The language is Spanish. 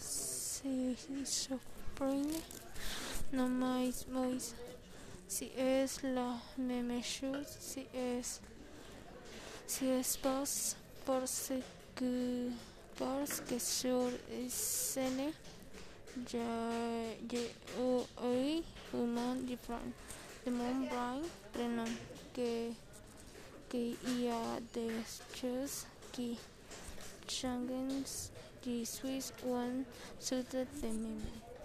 si sufrir no más más. Si es la meme shoes si es si es por si que por que sur escene ya ya hoy human de mon brain prenom que que ia de shoes que changens the Swiss one suited the meme